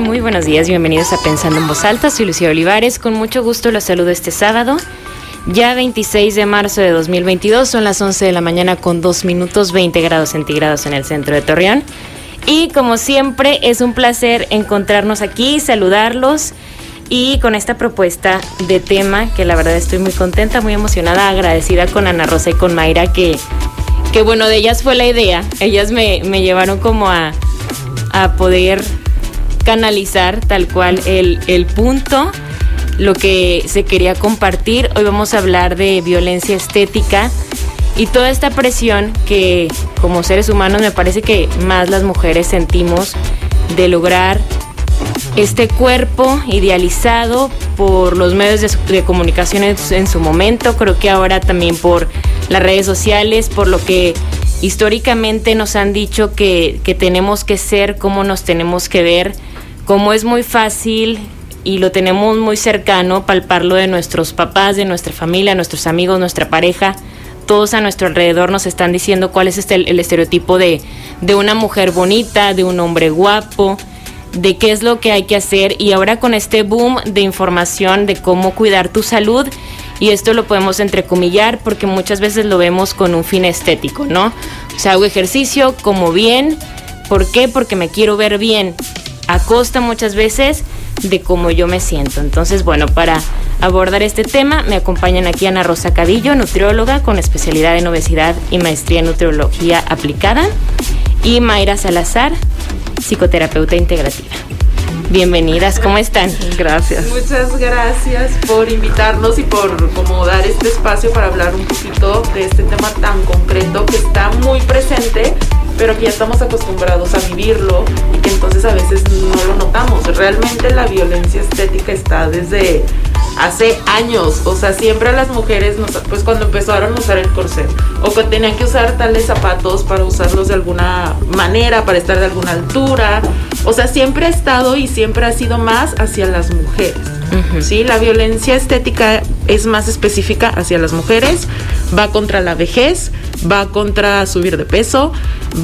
Muy buenos días, bienvenidos a Pensando en Voz Alta. Soy Lucía Olivares, con mucho gusto los saludo este sábado, ya 26 de marzo de 2022, son las 11 de la mañana con 2 minutos 20 grados centígrados en el centro de Torreón. Y como siempre, es un placer encontrarnos aquí, saludarlos y con esta propuesta de tema que la verdad estoy muy contenta, muy emocionada, agradecida con Ana Rosa y con Mayra que, que bueno, de ellas fue la idea. Ellas me, me llevaron como a, a poder canalizar tal cual el, el punto, lo que se quería compartir. Hoy vamos a hablar de violencia estética y toda esta presión que como seres humanos me parece que más las mujeres sentimos de lograr este cuerpo idealizado por los medios de, de comunicación en, en su momento, creo que ahora también por las redes sociales, por lo que históricamente nos han dicho que, que tenemos que ser, cómo nos tenemos que ver, como es muy fácil y lo tenemos muy cercano, palparlo de nuestros papás, de nuestra familia, nuestros amigos, nuestra pareja, todos a nuestro alrededor nos están diciendo cuál es este, el, estereotipo de, de una mujer bonita, de un hombre guapo, de qué es lo que hay que hacer y ahora con este boom de información de cómo cuidar tu salud y esto lo podemos entrecomillar porque muchas veces lo vemos con un fin estético, ¿no? O sea, hago ejercicio, como bien, ¿por qué? Porque me quiero ver bien, a costa muchas veces de cómo yo me siento. Entonces, bueno, para abordar este tema me acompañan aquí Ana Rosa Cadillo, nutrióloga con especialidad en obesidad y maestría en nutriología aplicada, y Mayra Salazar, psicoterapeuta integrativa. Bienvenidas, ¿cómo están? Gracias. Muchas gracias por invitarnos y por como dar este espacio para hablar un poquito de este tema tan concreto que está muy presente, pero que ya estamos acostumbrados a vivirlo y que entonces a veces no lo notamos. Realmente la violencia estética está desde hace años, o sea, siempre a las mujeres, nos, pues cuando empezaron a usar el corset, o que tenían que usar tales zapatos para usarlos de alguna manera, para estar de alguna altura, o sea, siempre ha estado y siempre ha sido más hacia las mujeres. Uh -huh. ¿sí? La violencia estética es más específica hacia las mujeres, va contra la vejez, va contra subir de peso,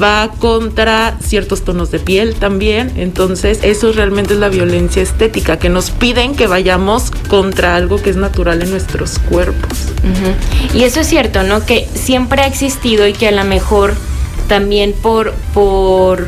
va contra ciertos tonos de piel también. Entonces, eso realmente es la violencia estética, que nos piden que vayamos contra algo que es natural en nuestros cuerpos. Uh -huh. Y eso es cierto, ¿no? Que siempre ha existido y que a lo mejor también por, por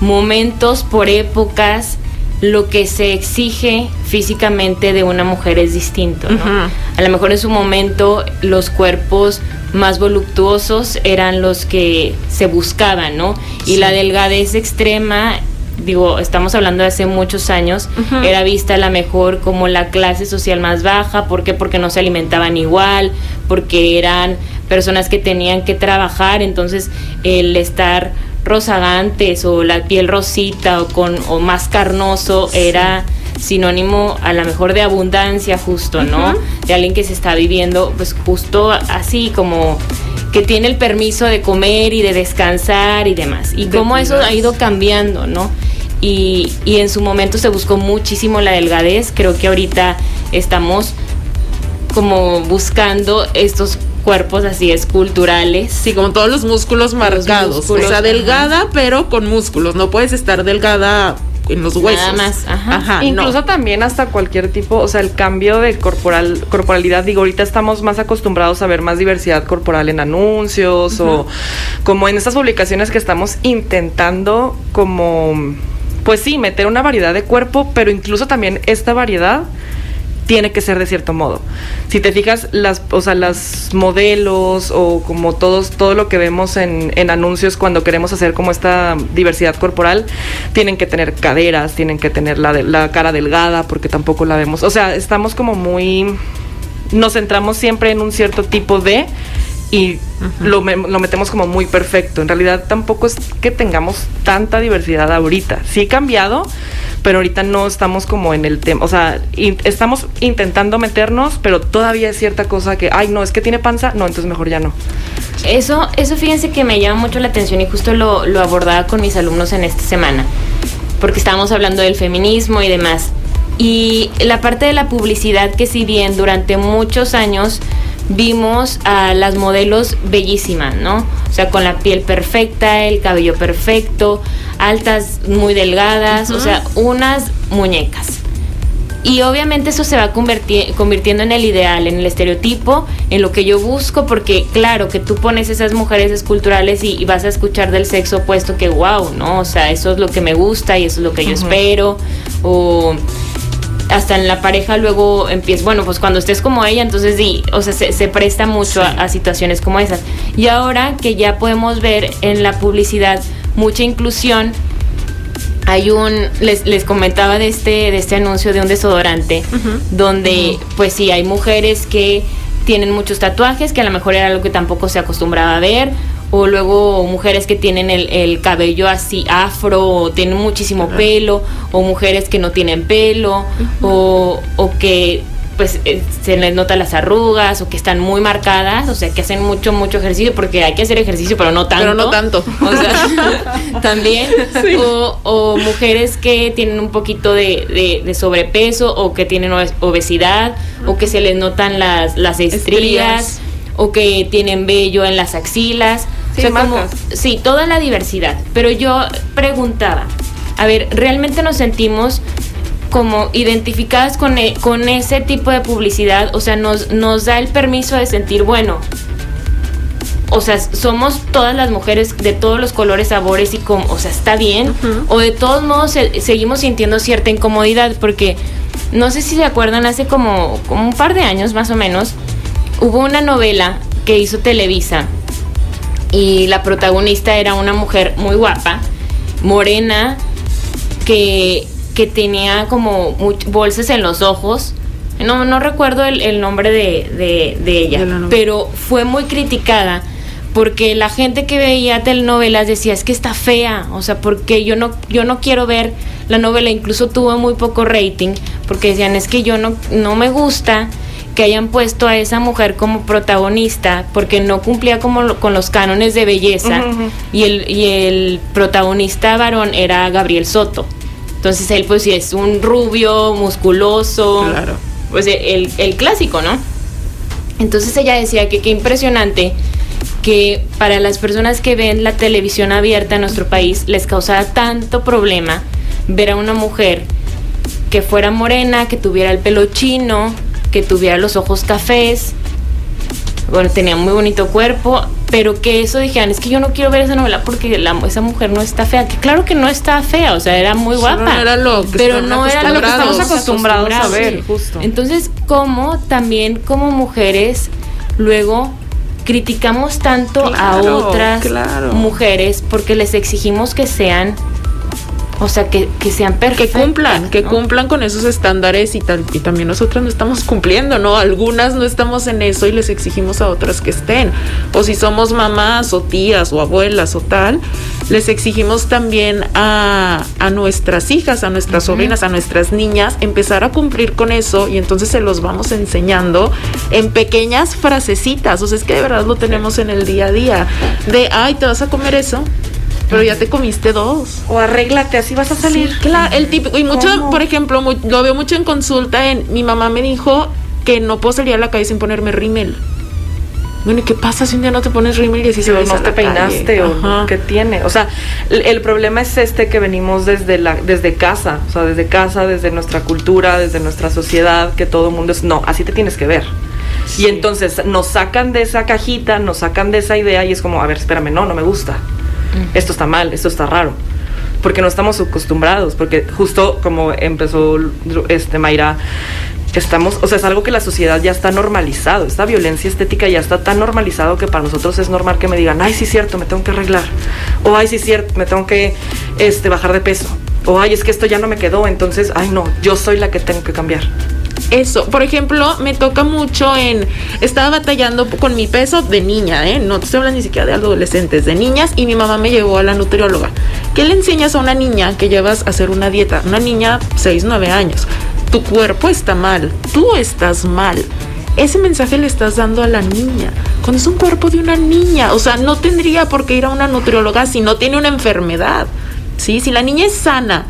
momentos, por épocas, lo que se exige físicamente de una mujer es distinto, ¿no? Uh -huh. A lo mejor en su momento los cuerpos más voluptuosos eran los que se buscaban, ¿no? Sí. Y la delgadez extrema, digo, estamos hablando de hace muchos años, uh -huh. era vista a la mejor como la clase social más baja, ¿por qué? Porque no se alimentaban igual, porque eran personas que tenían que trabajar, entonces el estar rozagantes o la piel rosita o con o más carnoso sí. era sinónimo a lo mejor de abundancia justo, ¿no? Uh -huh. De alguien que se está viviendo pues justo así como que tiene el permiso de comer y de descansar y demás. Y de cómo eso ha ido cambiando, ¿no? Y, y en su momento se buscó muchísimo la delgadez, creo que ahorita estamos como buscando estos cuerpos así esculturales. Sí, como todos los músculos marcados. Los músculos, o sea, delgada, ajá. pero con músculos. No puedes estar delgada en los huesos. Nada más, ajá. ajá Incluso no. también hasta cualquier tipo, o sea, el cambio de corporal, corporalidad, digo, ahorita estamos más acostumbrados a ver más diversidad corporal en anuncios uh -huh. o como en estas publicaciones que estamos intentando como, pues sí, meter una variedad de cuerpo, pero incluso también esta variedad tiene que ser de cierto modo. Si te fijas, las, o sea, las modelos o como todos, todo lo que vemos en, en, anuncios cuando queremos hacer como esta diversidad corporal, tienen que tener caderas, tienen que tener la, la cara delgada, porque tampoco la vemos. O sea, estamos como muy. Nos centramos siempre en un cierto tipo de y lo, lo, metemos como muy perfecto. En realidad tampoco es que tengamos tanta diversidad ahorita. Sí he cambiado, pero ahorita no estamos como en el tema. O sea, estamos intentando meternos, pero todavía es cierta cosa que, ay, no, es que tiene panza, no, entonces mejor ya no. Eso, eso fíjense que me llama mucho la atención y justo lo, lo abordaba con mis alumnos en esta semana, porque estábamos hablando del feminismo y demás. Y la parte de la publicidad que si bien durante muchos años vimos a las modelos bellísimas, ¿no? O sea, con la piel perfecta, el cabello perfecto, altas, muy delgadas, o sea, unas muñecas. Y obviamente eso se va convirtiendo en el ideal, en el estereotipo, en lo que yo busco, porque claro, que tú pones esas mujeres esculturales y, vas a escuchar del sexo opuesto que wow, ¿no? O sea, eso es lo que me gusta y eso es lo que yo espero. O hasta en la pareja luego empieza, bueno, pues cuando estés como ella, entonces sí, o sea, se, presta mucho a, situaciones como esas. Y ahora que ya podemos ver en la publicidad mucha inclusión, hay un, les, les comentaba de este, de este anuncio de un desodorante, donde pues sí, hay mujeres que tienen muchos tatuajes, que a lo mejor era algo que tampoco se acostumbraba a ver, o luego mujeres que tienen el, cabello así afro, o tienen muchísimo pelo, o mujeres que no tienen pelo, o, o que pues eh, se les nota las arrugas o que están muy marcadas, o sea, que hacen mucho, mucho ejercicio, porque hay que hacer ejercicio, pero no tanto. Pero no tanto. O sea, también. O, mujeres que tienen un poquito de, sobrepeso o que tienen obesidad o que se les notan las, las estrías, o que tienen vello en las axilas. Sí, sí, toda la diversidad. Pero yo preguntaba, a ver, ¿realmente nos sentimos como identificadas con, e, con ese tipo de publicidad, o sea, nos, nos da el permiso de sentir, bueno, o sea, somos todas las mujeres de todos los colores, sabores y como, o sea, está bien, o de todos modos seguimos sintiendo cierta incomodidad, porque no sé si se acuerdan, hace como, como un par de años más o menos, hubo una novela que hizo Televisa y la protagonista era una mujer muy guapa, morena, que que tenía como bolsas en los ojos. No, no recuerdo el, nombre de, ella, pero fue muy criticada porque la gente que veía telenovelas decía es que está fea, o sea, porque yo no, yo no quiero ver la novela, incluso tuvo muy poco rating, porque decían es que yo no, no me gusta que hayan puesto a esa mujer como protagonista porque no cumplía como con los cánones de belleza y, el, y el protagonista varón era Gabriel Soto. Entonces él pues sí es un rubio, musculoso. Claro. Pues el, el clásico, ¿no? Entonces ella decía que qué impresionante que para las personas que ven la televisión abierta en nuestro país les causaba tanto problema ver a una mujer que fuera morena, que tuviera el pelo chino, que tuviera los ojos cafés, bueno, tenía muy bonito cuerpo, pero que eso dijeran, es que yo no quiero ver esa novela porque esa mujer no está fea, que claro que no está fea, o sea, era muy guapa, no era lo que pero no era lo que estamos acostumbrados, a ver, justo. Entonces, ¿cómo también como mujeres luego criticamos tanto a otras mujeres porque les exigimos que sean o sea, que, que sean perfectas. Que cumplan, que cumplan con esos estándares y, tal, y también nosotras no estamos cumpliendo, ¿no? Algunas no estamos en eso y les exigimos a otras que estén. O si somos mamás o tías o abuelas o tal, les exigimos también a, a nuestras hijas, a nuestras sobrinas, a nuestras niñas, empezar a cumplir con eso y entonces se los vamos enseñando en pequeñas frasecitas. O sea, es que de verdad lo tenemos en el día a día. De, ay, ¿te vas a comer eso? Pero ya te comiste dos. O arréglate, así vas a salir. claro, el típico. Y mucho, por ejemplo, lo veo mucho en consulta. En mi mamá me dijo que no puedo salir a la calle sin ponerme rímel. Bueno, ¿y qué pasa si un día no te pones rímel y así se no te peinaste o qué tiene? O sea, el, problema es este que venimos desde la desde casa, o sea, desde casa, desde nuestra cultura, desde nuestra sociedad, que todo el mundo es, no, así te tienes que ver. Y entonces nos sacan de esa cajita, nos sacan de esa idea y es como, a ver, espérame, no, no me gusta esto está mal, esto está raro. Porque no estamos acostumbrados, porque justo como empezó este Mayra, estamos, o sea, es algo que la sociedad ya está normalizado, esta violencia estética ya está tan normalizado que para nosotros es normal que me digan, ay, sí es cierto, me tengo que arreglar, o ay, sí es cierto, me tengo que este, bajar de peso, o ay, es que esto ya no me quedó, entonces, ay, no, yo soy la que tengo que cambiar. Eso. Por ejemplo, me toca mucho en. Estaba batallando con mi peso de niña, ¿eh? No te estoy hablando ni siquiera de adolescentes, de niñas, y mi mamá me llevó a la nutrióloga. ¿Qué le enseñas a una niña que llevas a hacer una dieta? Una niña 6, 9 años. Tu cuerpo está mal, tú estás mal. Ese mensaje le estás dando a la niña. Cuando es un cuerpo de una niña, o sea, no tendría por qué ir a una nutrióloga si no tiene una enfermedad. ¿Sí? Si la niña es sana,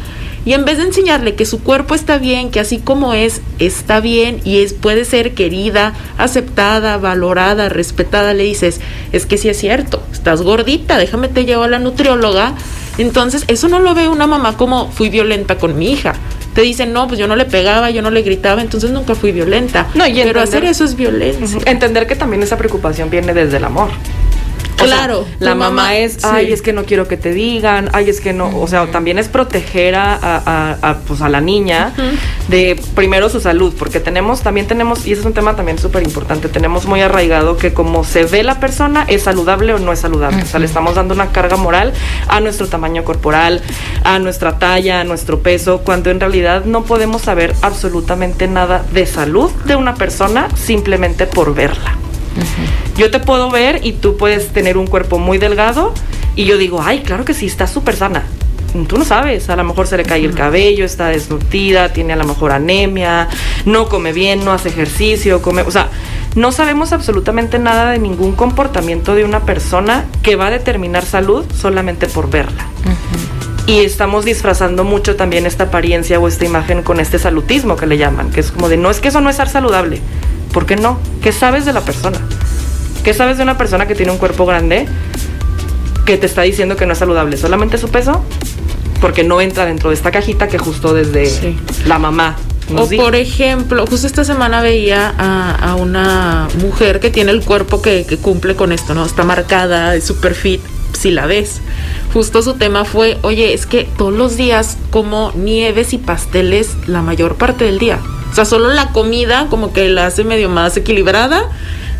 y en vez de enseñarle que su cuerpo está bien, que así como es, está bien y es, puede ser querida, aceptada, valorada, respetada, le dices, es que sí es cierto, estás gordita, déjame te llevo a la nutrióloga. Entonces, eso no lo ve una mamá como fui violenta con mi hija. Te dicen, no, pues yo no le pegaba, yo no le gritaba, entonces nunca fui violenta. No, y Pero hacer eso es violencia. Entender que también esa preocupación viene desde el amor. O sea, Claro, la mamá, mamá- es, sí. ay, es que no quiero que te digan, ay, es que no, o sea, también es proteger a, a- a- a, pues, a la niña de primero su salud, porque tenemos, también tenemos, y ese es un tema también súper importante, tenemos muy arraigado que como se ve la persona, es saludable o no es saludable, o sea, le estamos dando una carga moral a nuestro tamaño corporal, a nuestra talla, a nuestro peso, cuando en realidad no podemos saber absolutamente nada de salud de una persona simplemente por verla. Yo te puedo ver y tú puedes tener un cuerpo muy delgado y yo digo, ay, claro que sí, está súper sana. Tú no sabes, a lo mejor se le cae el cabello, está desnutrida, tiene a lo mejor anemia, no come bien, no hace ejercicio, come, o sea, no sabemos absolutamente nada de ningún comportamiento de una persona que va a determinar salud solamente por verla. Y estamos disfrazando mucho también esta apariencia o esta imagen con este salutismo que le llaman, que es como de, no es que eso no es ser saludable. ¿Por qué no? ¿Qué sabes de la persona? ¿Qué sabes de una persona que tiene un cuerpo grande que te está diciendo que no es saludable? ¿Solamente su peso? Porque no entra dentro de esta cajita que justo desde Sí. la mamá O por ejemplo, justo esta semana veía a, a una mujer que tiene el cuerpo que, que cumple con esto, ¿no? Está marcada, es super fit, si la ves. Justo su tema fue, oye, es que todos los días como nieves y pasteles la mayor parte del día. O sea, solo la comida como que la hace medio más equilibrada.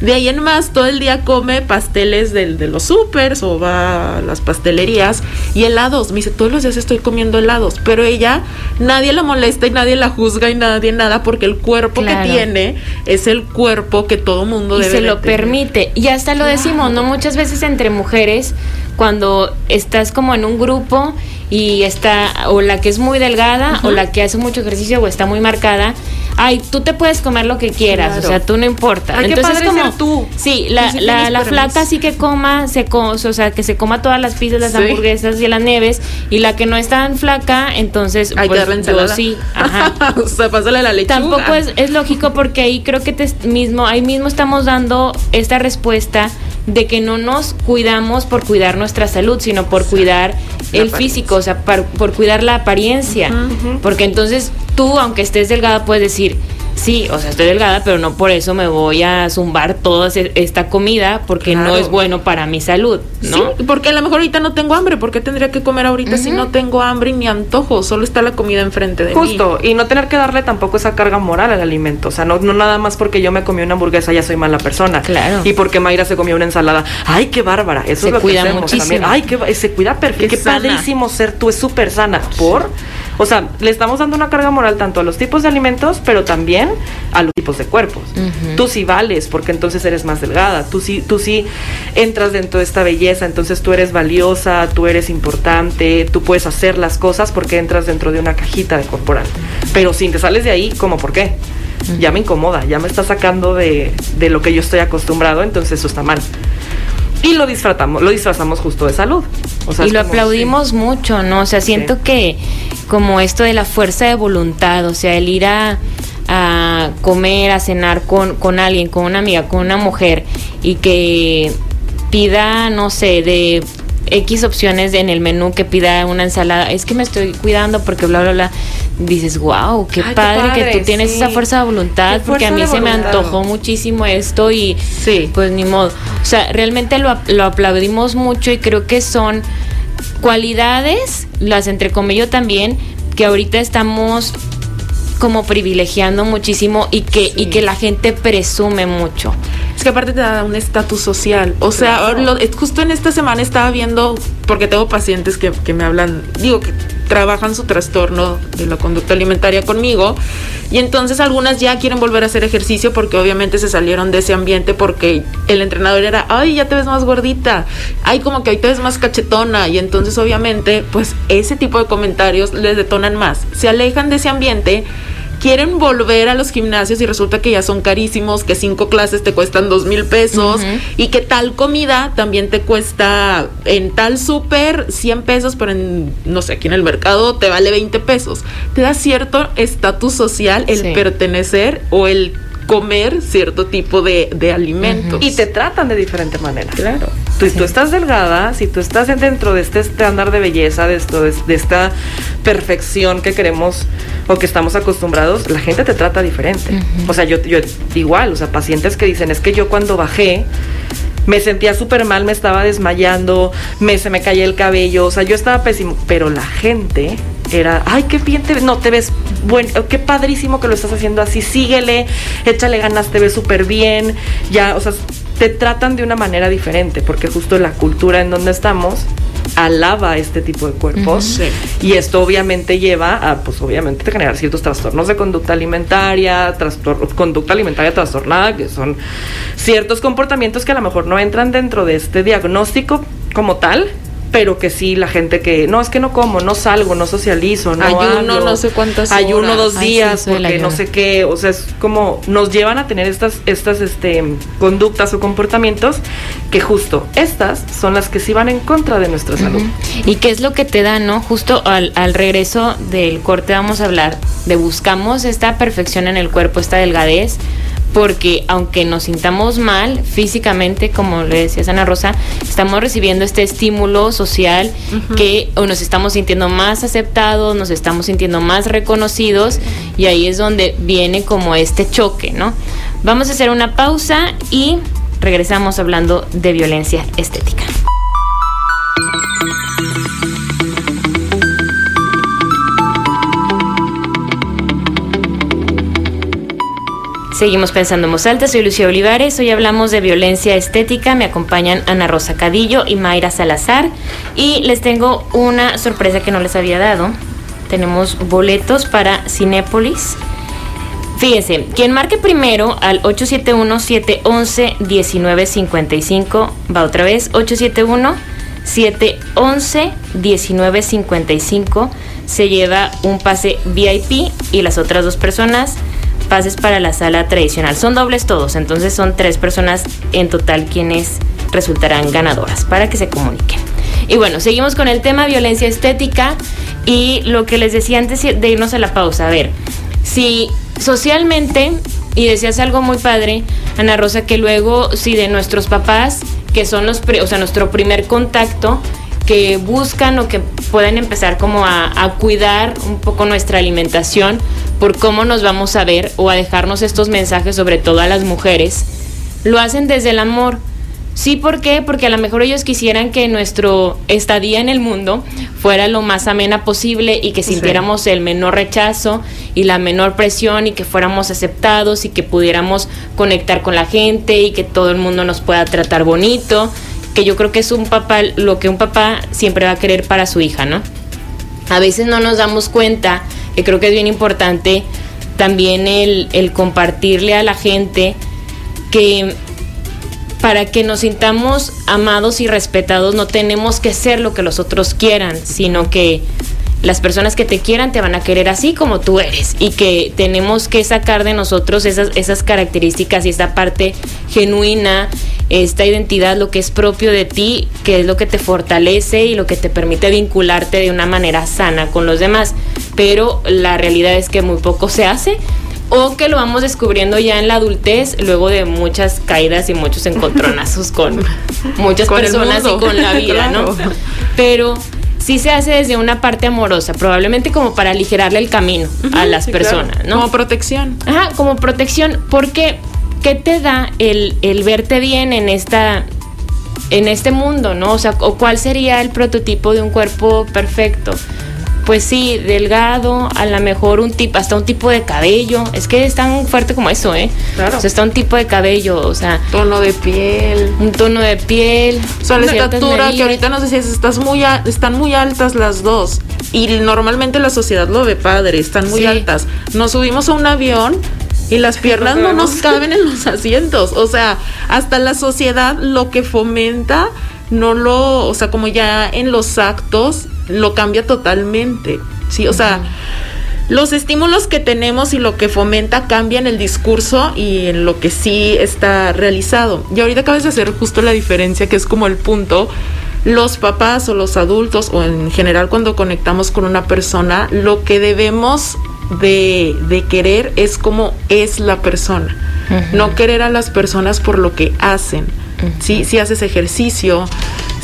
De ahí en más, todo el día come pasteles del- de, los supers o va a las pastelerías y helados. Me dice, todos los días estoy comiendo helados. Pero ella, nadie la molesta y nadie la juzga y nadie nada porque el cuerpo Claro. que tiene es el cuerpo que todo mundo y debe se de lo tener. permite. Y hasta lo decimos, ¿no? Muchas veces entre mujeres, cuando estás como en un grupo y está o la que es muy delgada o la que hace mucho ejercicio o está muy marcada, ay, tú te puedes comer lo que quieras, Claro. o sea, tú no importa. Ay, qué Entonces padre como ser tú. Sí, la, Sí, la, la flaca sí que coma, se co- o sea, que se coma todas las pizzas, las Sí. hamburguesas y las nieves y la que no es tan flaca, entonces Hay pues que darle yo sí, ajá. o sea, pásale la lechuga. Tampoco es, es lógico porque ahí creo que te mismo, ahí mismo estamos dando esta respuesta de que no nos cuidamos por cuidar nuestra salud, sino por cuidar La el apariencia. físico, o sea, par- por cuidar la apariencia. Porque entonces tú, aunque estés delgada, puedes decir, sí, o sea, estoy delgada, pero no por eso me voy a zumbar toda esta comida porque no es bueno para mi salud, ¿no? Sí, porque a lo mejor ahorita no tengo hambre. ¿Por qué tendría que comer ahorita si no tengo hambre ni antojo? Solo está la comida enfrente de mí. Justo, y no tener que darle tampoco esa carga moral al alimento. O sea, no, no nada más porque yo me comí una hamburguesa ya soy mala persona. Claro. Y porque Mayra se comió una ensalada. ¡Ay, qué bárbara! Eso Se es lo cuida que hacemos muchísimo. también. ¡Ay, qué se cuida perfecto! Qué ¡Qué, sana. padrísimo ser tú! Es súper sana. ¿Por? O sea, le estamos dando una carga moral tanto a los tipos de alimentos, pero también a los tipos de cuerpos. Tú sí vales, porque entonces eres más delgada. Tú sí, tú sí entras dentro de esta belleza, entonces tú eres valiosa, tú eres importante, tú puedes hacer las cosas porque entras dentro de una cajita de corporal. Pero si te sales de ahí, ¿cómo por qué? Ya me incomoda, ya me está sacando de, de lo que yo estoy acostumbrado, entonces eso está mal. Y lo disfrazamos, lo disfrazamos justo de salud. O sea, y lo como, aplaudimos mucho, ¿no? O sea, siento Sí. que como esto de la fuerza de voluntad, o sea, el ir a, a comer, a cenar con, con alguien, con una amiga, con una mujer, y que pida, no sé, de X opciones en el menú, que pida una ensalada, es que me estoy cuidando porque bla, bla, bla. Dices, wow, qué, Ay, qué padre, que tú tienes sí. esa fuerza de voluntad, Qué porque a mí se me antojó muchísimo esto y Sí. pues ni modo. O sea, realmente lo, lo aplaudimos mucho y creo que son cualidades, las entrecomillo también, que ahorita estamos como privilegiando muchísimo y que, y que la gente presume mucho. Es que aparte te da un estatus social. O sea, Claro. lo- justo en esta semana estaba viendo, porque tengo pacientes que, que me hablan, digo que trabajan su trastorno de la conducta alimentaria conmigo. Y entonces algunas ya quieren volver a hacer ejercicio porque obviamente se salieron de ese ambiente porque el entrenador era, ay, ya te ves más gordita, ay, como que hoy te ves más cachetona y entonces obviamente pues ese tipo de comentarios les detonan más, se alejan de ese ambiente quieren volver a los gimnasios y resulta que ya son carísimos, que cinco clases te cuestan dos mil pesos y que tal comida también te cuesta en tal súper 100 pesos, pero en, no sé, aquí en el mercado te vale 20 pesos. Te da cierto estatus social el pertenecer o el comer cierto tipo de, de alimentos. Y te tratan de diferente manera. Claro. Si tú estás delgada, si tú estás dentro de este estándar de belleza, de, esto, de, esta perfección que queremos o que estamos acostumbrados, la gente te trata diferente. O sea, yo, yo igual, o sea, pacientes que dicen, es que yo cuando bajé, me sentía súper mal, me estaba desmayando, me, se me caía el cabello, o sea, yo estaba pésimo, pero la gente era, ay, qué bien te ves, no, te ves bueno, qué padrísimo que lo estás haciendo así, síguele, échale ganas, te ves súper bien, ya, o sea, te tratan de una manera diferente, porque justo la cultura en donde estamos alaba este tipo de cuerpos. Y esto obviamente lleva a, pues obviamente, generar ciertos trastornos de conducta alimentaria, conducta alimentaria trastornada, que son ciertos comportamientos que a lo mejor no entran dentro de este diagnóstico como tal, pero que sí la gente que no es que no como, no salgo, no socializo, no ayuno, no sé cuántas ayuno dos días porque no sé qué, o sea es como nos llevan a tener estas estas este conductas o comportamientos que justo estas son las que sí van en contra de nuestra salud. Y qué es lo que te da, no justo al, al regreso del corte vamos a hablar de buscamos esta perfección en el cuerpo, esta delgadez porque aunque nos sintamos mal físicamente, como le decía Ana Rosa, estamos recibiendo este estímulo social que nos estamos sintiendo más aceptados, nos estamos sintiendo más reconocidos y ahí es donde viene como este choque, ¿no? Vamos a hacer una pausa y regresamos hablando de violencia estética. Seguimos pensando en voz soy Lucía Olivares, hoy hablamos de violencia estética, me acompañan Ana Rosa Cadillo y Mayra Salazar y les tengo una sorpresa que no les había dado. Tenemos boletos para Cinépolis. Fíjense, quien marque primero al 871-711-1955, va otra vez, 871-711-1955, se lleva un pase VIP y las otras dos personas pases para la sala tradicional. Son dobles todos, entonces son tres personas en total quienes resultarán ganadoras para que se comuniquen. Y bueno, seguimos con el tema violencia estética y lo que les decía antes de irnos a la pausa. A ver, si socialmente, y decías algo muy padre, Ana Rosa, que luego si de nuestros papás, que son los, o sea, nuestro primer contacto, que buscan o que pueden empezar como a, a, cuidar un poco nuestra alimentación por cómo nos vamos a ver o a dejarnos estos mensajes, sobre todo a las mujeres, lo hacen desde el amor. Sí, ¿por qué? Porque a lo mejor ellos quisieran que nuestro estadía en el mundo fuera lo más amena posible y que sintiéramos el menor rechazo y la menor presión y que fuéramos aceptados y que pudiéramos conectar con la gente y que todo el mundo nos pueda tratar bonito que yo creo que es un papá, lo que un papá siempre va a querer para su hija, ¿no? A veces no nos damos cuenta, y creo que es bien importante también el, el compartirle a la gente que para que nos sintamos amados y respetados no tenemos que ser lo que los otros quieran, sino que las personas que te quieran te van a querer así como tú eres y que tenemos que sacar de nosotros esas, esas características y esta parte genuina, esta identidad, lo que es propio de ti, que es lo que te fortalece y lo que te permite vincularte de una manera sana con los demás. Pero la realidad es que muy poco se hace o que lo vamos descubriendo ya en la adultez, luego de muchas caídas y muchos encontronazos con muchas personas y con la vida, ¿no? Pero sí se hace desde una parte amorosa, probablemente como para aligerarle el camino a las personas, ¿no? Como protección. Ajá, como protección, porque ¿qué te da el, el verte bien en esta en este mundo, ¿no? O sea, o cuál sería el prototipo de un cuerpo perfecto. Pues sí, delgado, a lo mejor un tipo, hasta un tipo de cabello. Es que es tan fuerte como eso, ¿eh? Claro. O sea, está un tipo de cabello, o sea, Tono de piel. un tono de piel. O sea, la estatura, que ahorita nos decías, estás muy a- están muy altas las dos. Y normalmente la sociedad lo ve padre, están muy Sí. altas. Nos subimos a un avión y las piernas no nos caben en los asientos. O sea, hasta la sociedad lo que fomenta, no lo, o sea, como ya en los actos, lo cambia totalmente. Sí, o sea. Los estímulos que tenemos y lo que fomenta cambian el discurso y en lo que sí está realizado. Y ahorita acabas de hacer justo la diferencia, que es como el punto. Los papás o los adultos, o en general cuando conectamos con una persona, lo que debemos de, de querer es como es la persona. No querer a las personas por lo que hacen. ¿Sí? Si haces ejercicio,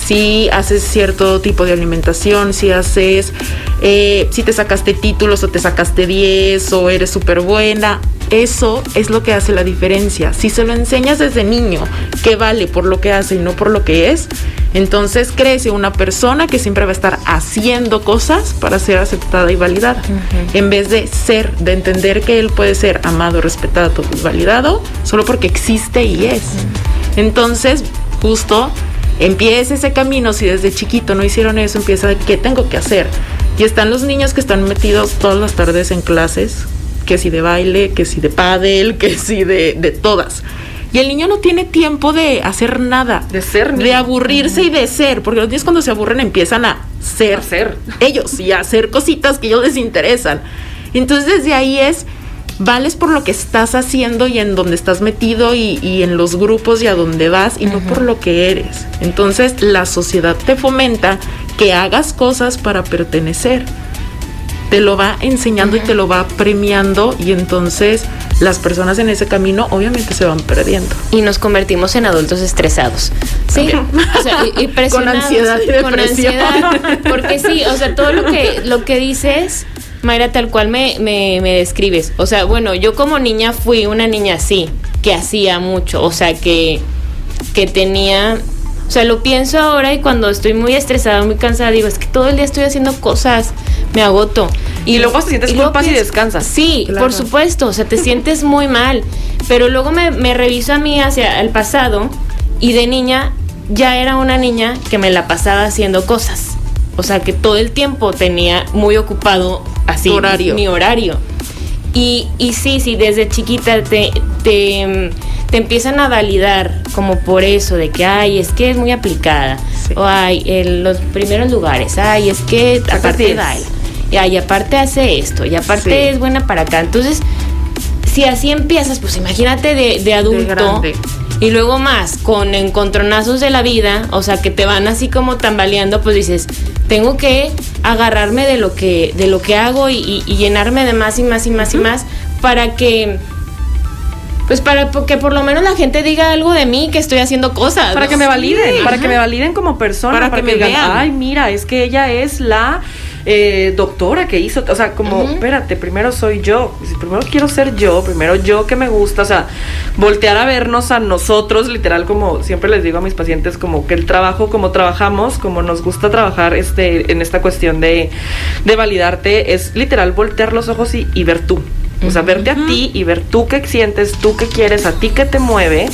si haces cierto tipo de alimentación, si haces, eh, si te sacaste títulos o te sacaste 10 o eres súper buena, eso es lo que hace la diferencia. Si se lo enseñas desde niño que vale por lo que hace y no por lo que es, entonces crece una persona que siempre va a estar haciendo cosas para ser aceptada y validada. En vez de ser, de entender que él puede ser amado, respetado y validado solo porque existe y es. Entonces, justo empieza ese camino, si desde chiquito no hicieron eso, empieza de qué tengo que hacer. Y están los niños que están metidos todas las tardes en clases, que si de baile, que si de pádel, que si de, de todas. Y el niño no tiene tiempo de hacer nada. De ser De niño. aburrirse y de ser. Porque los niños cuando se aburren empiezan a ser. A ser. Ellos y a hacer cositas que ellos les interesan. Entonces desde ahí es, vales por lo que estás haciendo y en donde estás metido y, y en los grupos y a donde vas y no por lo que eres. Entonces la sociedad te fomenta que hagas cosas para pertenecer. Te lo va enseñando y te lo va premiando y entonces las personas en ese camino obviamente se van perdiendo. y nos convertimos en adultos estresados. Sí, o sea, y- y Con ansiedad y con depresión. ansiedad, porque sí, o sea, todo lo que lo que dices, Mayra, tal cual me, me, me describes. O sea, bueno, yo como niña fui una niña así, que hacía mucho, o sea, que, que tenía... O sea, lo pienso ahora y cuando estoy muy estresada, muy cansada, digo, es que todo el día estoy haciendo cosas, me agoto. Y luego te sientes luego culpas y descansas. Sí, Claro. por supuesto, o sea, te sientes muy mal. Pero luego me, me reviso a mí hacia el pasado y de niña ya era una niña que me la pasaba haciendo cosas. O sea, que todo el tiempo tenía muy ocupado así Tu horario. mi horario. Y, y sí, sí, desde chiquita te, te, te empiezan a validar como por eso, de que, ay, es que es muy aplicada. Sí. O ay, en los primeros lugares, ay, es que aparte 10. baila. Y ay, aparte hace esto, y aparte Sí. es buena para acá. Entonces, si así empiezas, pues imagínate de, de adulto. Y luego más, con encontronazos de la vida, o sea, que te van así como tambaleando, pues dices, tengo que agarrarme de lo que, de lo que hago y, y- y llenarme de más y más y más y más para que. Pues para que por lo menos la gente diga algo de mí, que estoy haciendo cosas. Para ¿no? que me validen, Sí, para ajá. que me validen como persona, Para para, que que, me digan, vean. ay, mira, es que ella es la eh, doctora que hizo, o sea, como, Ujú. espérate, primero soy yo, primero quiero ser yo, primero yo que me gusta, o sea, voltear a vernos a nosotros, literal, como siempre les digo a mis pacientes, como que el trabajo, como trabajamos, como nos gusta trabajar este, en esta cuestión de, de validarte, es literal voltear los ojos y, y ver tú. O sea, verte a ti y ver tú qué sientes, tú qué quieres, a ti qué te mueve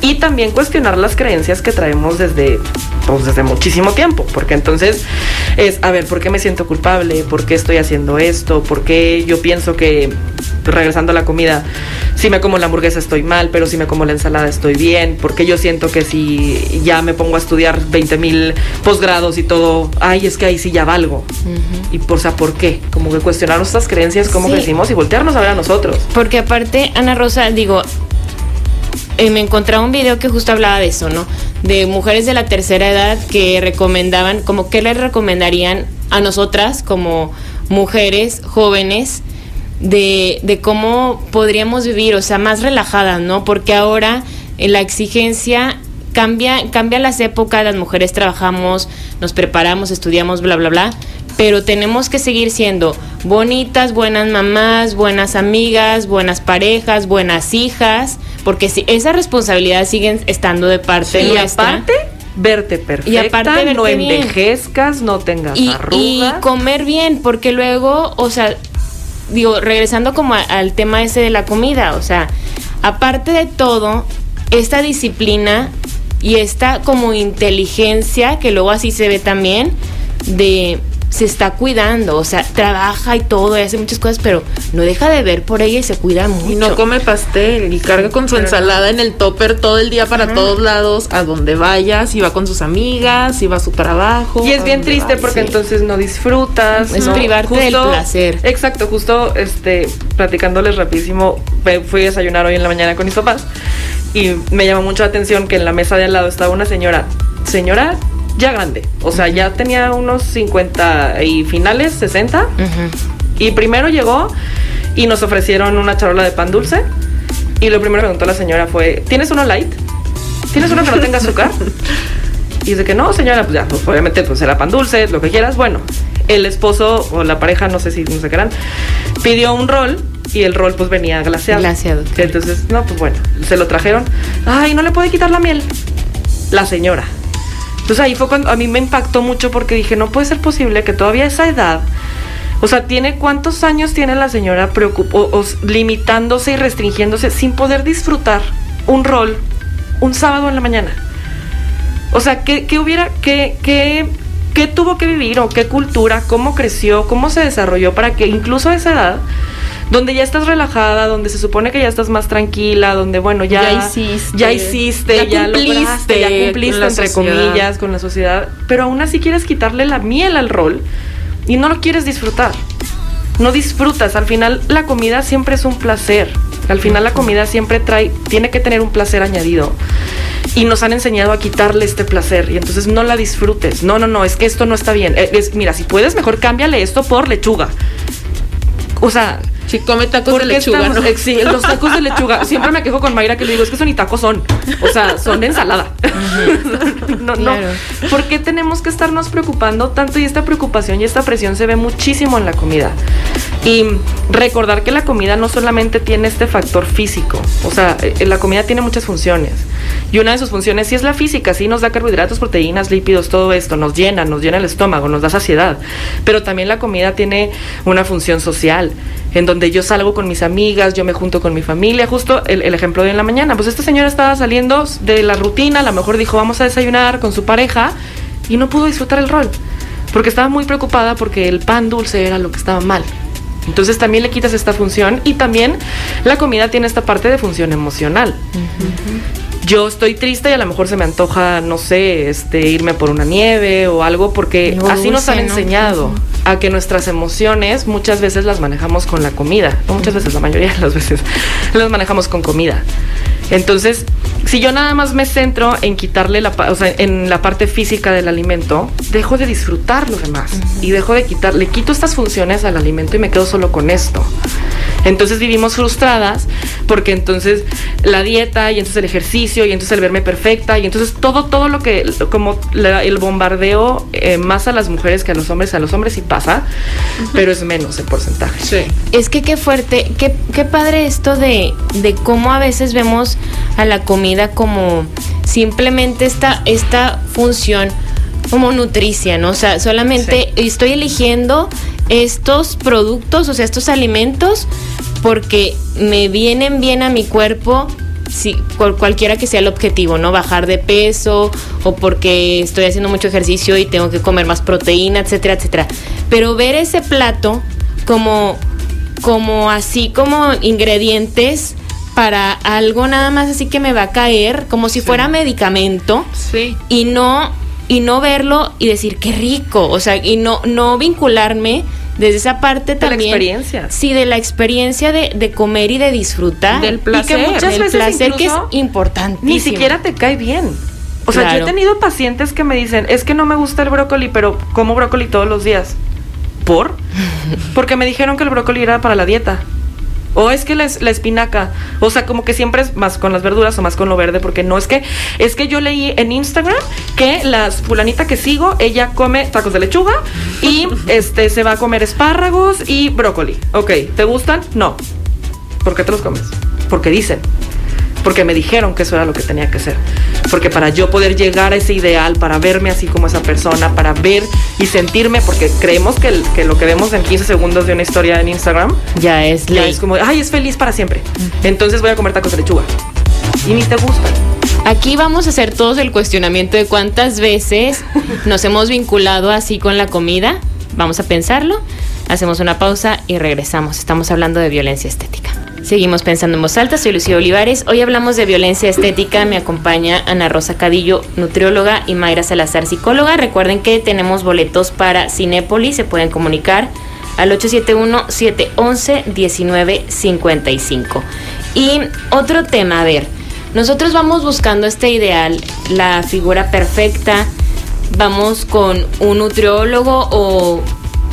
y también cuestionar las creencias que traemos desde, pues, desde muchísimo tiempo. Porque entonces es, a ver, ¿por qué me siento culpable? ¿Por qué estoy haciendo esto? ¿Por qué yo pienso que, regresando a la comida, si me como la hamburguesa estoy mal, pero si me como la ensalada estoy bien? ¿Por qué yo siento que si ya me pongo a estudiar 20 mil posgrados y todo, ay, es que ahí sí ya valgo? Y, por, o sea, ¿por qué? Como que cuestionar nuestras creencias, cómo Sí. crecimos y voltearnos a ver nosotros. Porque aparte, Ana Rosa, digo, eh, me encontraba un video que justo hablaba de eso, ¿no? De mujeres de la tercera edad que recomendaban, como que les recomendarían a nosotras como mujeres jóvenes de, de cómo podríamos vivir, o sea, más relajadas, ¿no? Porque ahora eh, la exigencia cambia, cambia las épocas, las mujeres trabajamos, nos preparamos, estudiamos, bla, bla, bla, pero tenemos que seguir siendo bonitas, buenas mamás, buenas amigas, buenas parejas, buenas hijas, porque si, esa responsabilidad sigue estando de parte y nuestra. aparte, verte perfecta, Y aparte verte no bien. envejezcas, no tengas y, y arrugas. comer bien, porque luego, o sea, digo, regresando como a- al tema ese de la comida, o sea, aparte de todo, esta disciplina y esta como inteligencia, que luego así se ve también, de se está cuidando, o sea, trabaja y todo, y hace muchas cosas, pero no deja de ver por ella y se cuida mucho. Y no come pastel y carga con su ensalada en el topper todo el día para todos lados, a donde vaya, si va con sus amigas, si va a su trabajo. Y es bien triste porque sí. entonces no disfrutas. Es ¿no? privarte del placer. Exacto, justo este, platicándoles rapidísimo, me fui a desayunar hoy en la mañana con mis papás y me llamó mucho la atención que en la mesa de al lado estaba una señora, señora ya grande, o sea, ya tenía unos 50 y finales, 60, Ujú. y primero llegó y nos ofrecieron una charola de pan dulce. Y lo primero que preguntó la señora fue: ¿Tienes uno light? ¿Tienes uno que no tenga azúcar? Y dice que no, señora, pues ya, pues obviamente pues era pan dulce, lo que quieras. Bueno, el esposo o la pareja, no sé si no sé qué eran, pidió un rol y el rol pues venía glaseado. Glaseado. Entonces, no, pues bueno, se lo trajeron. Ay, no le puede quitar la miel. La señora. Entonces ahí fue cuando a mí me impactó mucho porque dije, no puede ser posible que todavía esa edad, o sea, tiene cuántos años tiene la señora preocup- limitándose y restringiéndose sin poder disfrutar un rol un sábado en la mañana. O sea, ¿qué, qué hubiera, qué, qué, qué tuvo que vivir o qué cultura, cómo creció, cómo se desarrolló para que incluso a esa edad, donde ya estás relajada, donde se supone que ya estás más tranquila, donde bueno, ya, Ya hiciste. ya hiciste, Ya ya, cumpliste lograste, ya cumpliste entre sociedad. comillas con la sociedad, pero aún así quieres quitarle la miel al rol y no lo quieres disfrutar. No disfrutas, al final la comida siempre es un placer. Al final la comida siempre trae tiene que tener un placer añadido. Y nos han enseñado a quitarle este placer y entonces no la disfrutes. No, no, no, es que esto no está bien. Eh, es- mira, si puedes mejor cámbiale esto por lechuga. O sea, Si come tacos ¿Por de lechuga, estamos- ¿no? eh, Sí, los tacos de lechuga. Siempre me quejo con Mayra que le digo, es que eso ni tacos son. O sea, son de ensalada. no, Claro. no. ¿Por qué tenemos que estarnos preocupando tanto? Y esta preocupación y esta presión se ve muchísimo en la comida. Y recordar que la comida no solamente tiene este factor físico. O sea, eh, la comida tiene muchas funciones. Y una de sus funciones sí es la física, sí nos da carbohidratos, proteínas, lípidos, todo esto, nos llena, nos llena el estómago, nos da saciedad. Pero también la comida tiene una función social, en donde yo salgo con mis amigas, yo me junto con mi familia, justo el, ejemplo de en la mañana. Pues esta señora estaba saliendo de la rutina, a lo mejor dijo vamos a desayunar con su pareja y no pudo disfrutar el rol, porque estaba muy preocupada porque el pan dulce era lo que estaba mal. Entonces también le quitas esta función y también la comida tiene esta parte de función emocional. Yo estoy triste y a lo mejor se me antoja, no sé, este, irme por una nieve o algo, porque así nos han enseñado. A que nuestras emociones muchas veces las manejamos con la comida. No muchas veces, la mayoría de las veces las manejamos con comida. Entonces, si yo nada más me centro en quitarle la, o sea, en la parte física del alimento, dejo de disfrutar lo demás y dejo de quitar, le quito estas funciones al alimento y me quedo solo con esto. Entonces vivimos frustradas porque entonces la dieta y entonces el ejercicio y entonces el verme perfecta y entonces todo, todo lo que, como la- el bombardeo eh, más a las mujeres que a los hombres, a los hombres sí pasa, pero es menos en porcentaje. Sí. Es que qué fuerte, qué, qué padre esto de, de cómo a veces vemos a la comida como simplemente esta, esta función como nutricia, ¿no? O sea, solamente estoy eligiendo estos productos, o sea, estos alimentos, porque me vienen bien a mi cuerpo, si, cual- cualquiera que sea el objetivo, ¿no? Bajar de peso o porque estoy haciendo mucho ejercicio y tengo que comer más proteína, etcétera, etcétera. Pero ver ese plato como, como así como ingredientes para algo nada más así que me va a caer, como si fuera medicamento Sí. y no y no verlo y decir qué rico, o sea, y no no vincularme desde esa parte De la también. experiencia. Sí, de la experiencia de, de comer y de disfrutar. Del placer. Y que muchas Del veces placer que es importante. Ni siquiera te cae bien. O sea, yo he tenido pacientes que me dicen, es que no me gusta el brócoli, pero como brócoli todos los días. ¿Por? Porque me dijeron que el brócoli era para la dieta. O es que la, es- la espinaca, o sea, como que siempre es más con las verduras o más con lo verde, porque no es que, es que yo leí en Instagram que la fulanita que sigo, ella come tacos de lechuga y este se va a comer espárragos y brócoli. Ok, ¿te gustan? No. ¿Por qué te los comes? Porque dicen. Porque me dijeron que eso era lo que tenía que ser. Porque para yo poder llegar a ese ideal, para verme así como esa persona, para ver y sentirme, porque creemos que, el- que lo que vemos en 15 segundos de una historia en Instagram, Ya es ya es como, ay, es feliz para siempre. Entonces voy a comer tacos de lechuga. Y ni te gusta. Aquí vamos a hacer todos el cuestionamiento de cuántas veces nos hemos vinculado así con la comida. Vamos a pensarlo. Hacemos una pausa y regresamos. Estamos hablando de violencia estética. Seguimos pensando en voz alta. Soy Lucía Olivares. Hoy hablamos de violencia estética. Me acompaña Ana Rosa Cadillo, nutrióloga, y Mayra Salazar, psicóloga. Recuerden que tenemos boletos para Cinépolis. Se pueden comunicar al 871-711-1955. Y otro tema, a ver, nosotros vamos buscando este ideal, la figura perfecta, vamos con un nutriólogo o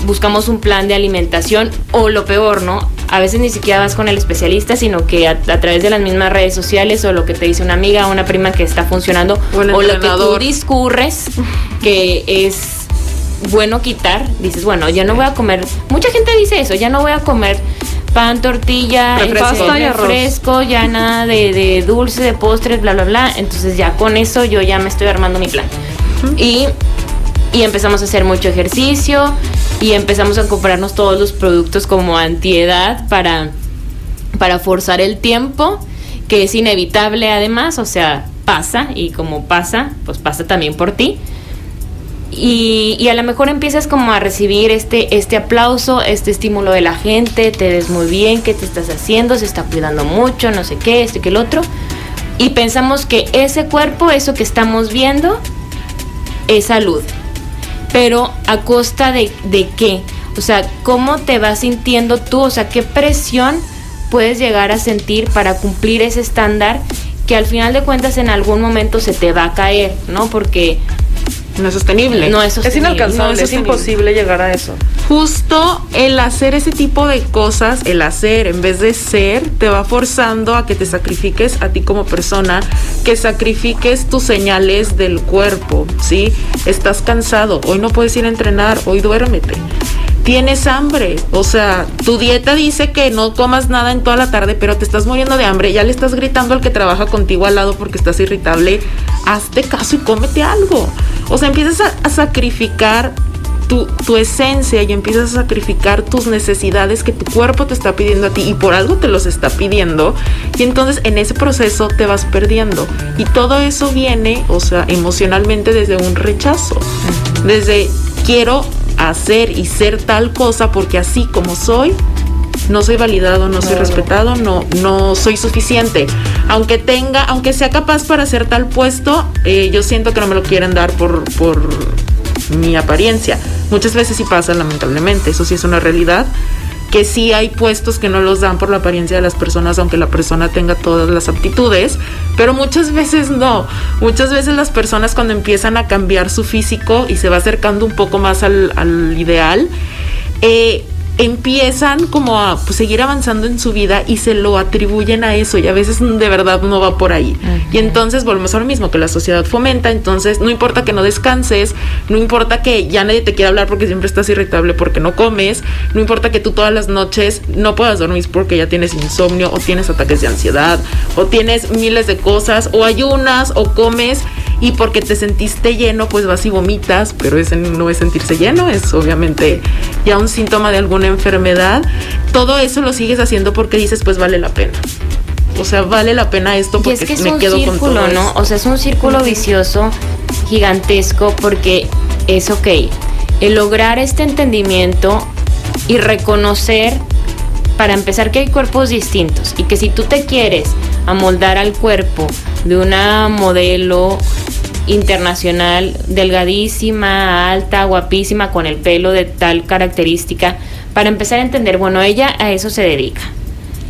buscamos un plan de alimentación o lo peor, ¿no? A veces ni siquiera vas con el especialista, sino que a, a través de las mismas redes sociales o lo que te dice una amiga o una prima que está funcionando O el o lo que tú discurres que es bueno quitar, dices, bueno, ya no voy a comer, mucha gente dice eso, ya no voy a comer pan, tortilla, Refresco. Pasta y arroz. refresco, ya nada de, de dulce, de postres, bla, bla, bla. Entonces ya con eso yo ya me estoy armando mi plan. Y, y empezamos a hacer mucho ejercicio y empezamos a comprarnos todos los productos como antiedad para, para forzar el tiempo, que es inevitable además, o sea, pasa y como pasa, pues pasa también por ti. Y, a lo mejor empiezas como a recibir este, este aplauso, este estímulo de la gente, te ves muy bien, ¿qué te estás haciendo? Se está cuidando mucho, no sé qué, esto y que el otro. Y pensamos que ese cuerpo, eso que estamos viendo, es salud. Pero a costa de, de qué? O sea, ¿cómo te vas sintiendo tú? O sea, ¿qué presión puedes llegar a sentir para cumplir ese estándar que al final de cuentas en algún momento se te va a caer, ¿no? Porque No es sostenible. no es Es sostenible. inalcanzable, no es es imposible llegar a eso. Justo el hacer ese tipo de cosas, el hacer en vez de ser, te va forzando a que te sacrifiques a ti como persona, que sacrifiques tus señales del cuerpo, ¿sí? Estás cansado, hoy no puedes ir a entrenar, hoy duérmete. Tienes hambre, o sea, tu dieta dice que no comas nada en toda la tarde, pero te estás muriendo de hambre, ya le estás gritando al que trabaja contigo al lado porque estás irritable, hazte caso y cómete algo. O sea, empiezas a, a sacrificar tu, tu esencia y empiezas a sacrificar tus necesidades que tu cuerpo te está pidiendo a ti y por algo te los está pidiendo y entonces en ese proceso te vas perdiendo. Y todo eso viene, o sea, emocionalmente desde un rechazo, desde quiero hacer y ser tal cosa porque así como soy no soy validado, no soy respetado, no, no soy suficiente. Aunque tenga, aunque sea capaz para hacer tal puesto, eh, yo siento que no me lo quieren dar por, por mi apariencia. Muchas veces sí pasa, lamentablemente, eso sí es una realidad. Que sí hay puestos que no los dan por la apariencia de las personas, aunque la persona tenga todas las aptitudes, pero muchas veces no. Muchas veces las personas cuando empiezan a cambiar su físico y se va acercando un poco más al, al ideal, eh, empiezan como a pues, seguir avanzando en su vida y se lo atribuyen a eso y a veces de verdad no va por ahí. Y entonces volvemos a lo mismo que la sociedad fomenta, entonces no importa que no descanses, no importa que ya nadie te quiera hablar porque siempre estás irritable porque no comes, no importa que tú todas las noches no puedas dormir porque ya tienes insomnio o tienes ataques de ansiedad o tienes miles de cosas o ayunas o comes y porque te sentiste lleno, pues vas y vomitas, pero ese no es sentirse lleno, es obviamente ya un síntoma de alguna enfermedad. Todo eso lo sigues haciendo porque dices, pues vale la pena. O sea, vale la pena esto Y porque es que es me un quedo con círculo, todo ¿no? esto. O sea, es un círculo vicioso gigantesco porque es ok. El lograr este entendimiento y reconocer, para empezar, que hay cuerpos distintos y que si tú te quieres amoldar al cuerpo de una modelo internacional, delgadísima, alta, guapísima, con el pelo de tal característica, para empezar a entender, bueno, ella a eso se dedica.